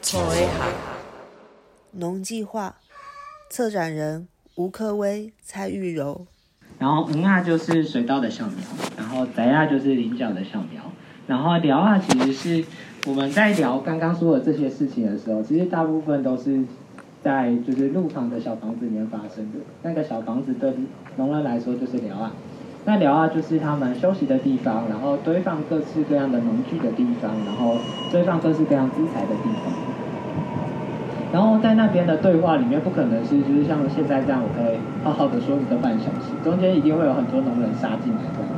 采下。农计划策展人吴克威、蔡玉柔。然后，嗯娜，就是水稻的小苗；然后，宅下，就是菱角的小苗；然后，聊啊，其实是我们在聊刚刚说的这些事情的时候，其实大部分都是在就是路旁的小房子里面发生的。那个小房子对农人来说就是聊啊。那聊啊就是他们休息的地方，然后堆放各式各样的农具的地方，然后堆放各式各样资材的地方。然后在那边的对话里面，不可能是就是像现在这样，我可以好好的说一个半小时，中间一定会有很多农人杀进来这样。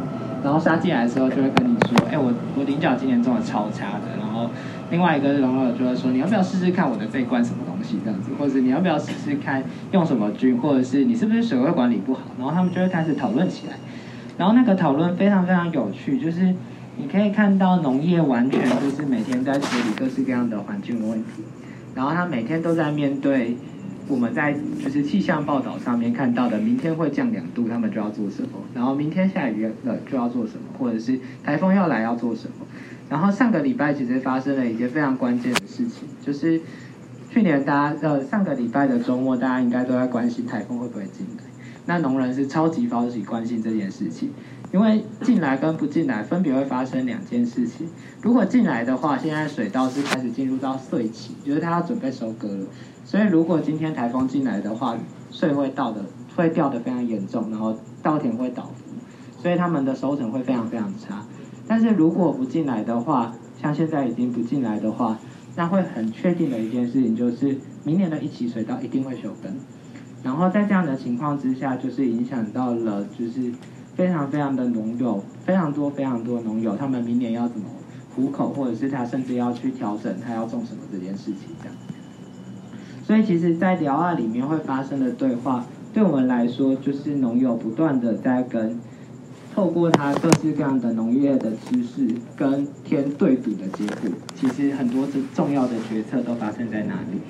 然后杀进来的时候，就会跟你说，哎，我我菱角今年种的超差的。然后另外一个农友就会说，你要不要试试看我的这一罐什么东西这样子，或者是你要不要试试看用什么菌，或者是你是不是水位管理不好？然后他们就会开始讨论起来。然后那个讨论非常非常有趣，就是你可以看到农业完全就是每天在处理各式各样的环境的问题。然后他每天都在面对我们在就是气象报道上面看到的，明天会降两度，他们就要做什么？然后明天下雨了就要做什么？或者是台风要来要做什么？然后上个礼拜其实发生了一件非常关键的事情，就是去年大家呃上个礼拜的周末，大家应该都在关心台风会不会进来。那农人是超级超级关心这件事情。因为进来跟不进来分别会发生两件事情。如果进来的话，现在水稻是开始进入到穗期，就是它要准备收割了。所以如果今天台风进来的话，穗会倒的会掉的非常严重，然后稻田会倒伏，所以他们的收成会非常非常差。但是如果不进来的话，像现在已经不进来的话，那会很确定的一件事情就是，明年的一期水稻一定会休耕。然后在这样的情况之下，就是影响到了就是。非常非常的农友，非常多非常多农友，他们明年要怎么糊口，或者是他甚至要去调整他要种什么这件事情这样。所以其实，在聊啊里面会发生的对话，对我们来说，就是农友不断的在跟透过他各式各样的农业的知识跟天对赌的结果，其实很多重重要的决策都发生在哪里？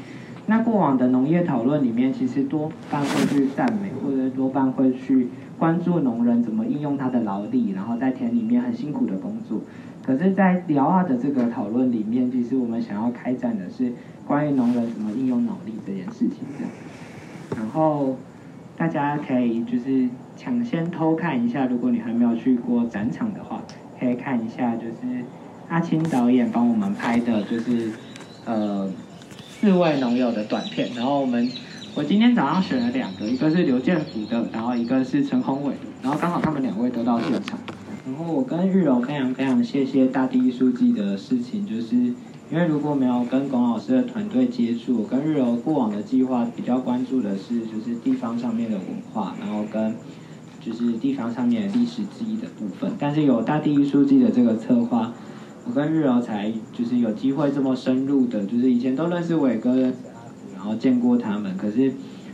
那过往的农业讨论里面，其实多半会去赞美，或者多半会去。关注农人怎么应用他的劳力，然后在田里面很辛苦的工作。可是，在聊二的这个讨论里面，其实我们想要开展的是关于农人怎么应用脑力这件事情。这样，然后大家可以就是抢先偷看一下，如果你还没有去过展场的话，可以看一下就是阿青导演帮我们拍的，就是呃四位农友的短片。然后我们。我今天早上选了两个，一个是刘建福的，然后一个是陈宏伟的，然后刚好他们两位都到现场。然后我跟玉柔非常非常谢谢大地艺术季的事情，就是因为如果没有跟龚老师的团队接触，我跟玉柔过往的计划比较关注的是就是地方上面的文化，然后跟就是地方上面的历史记忆的部分。但是有大地艺术季的这个策划，我跟日柔才就是有机会这么深入的，就是以前都认识伟哥。然后见过他们，可是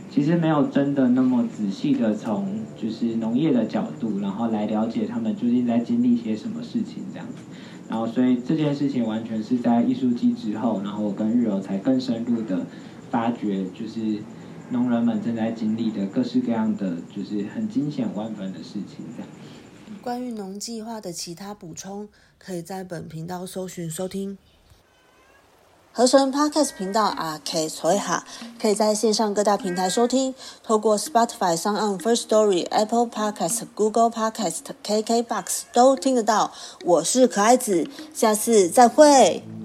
其实没有真的那么仔细的从就是农业的角度，然后来了解他们究竟在经历些什么事情这样子。然后所以这件事情完全是在艺术季之后，然后我跟日柔才更深入的发掘，就是农人们正在经历的各式各样的就是很惊险万分的事情这样。关于农计划的其他补充，可以在本频道搜寻收听。合成 Podcast 频道啊，K 所哈，可以在线上各大平台收听，透过 Spotify、s o n on First Story、Apple Podcast、Google Podcast、KKBox 都听得到。我是可爱子，下次再会。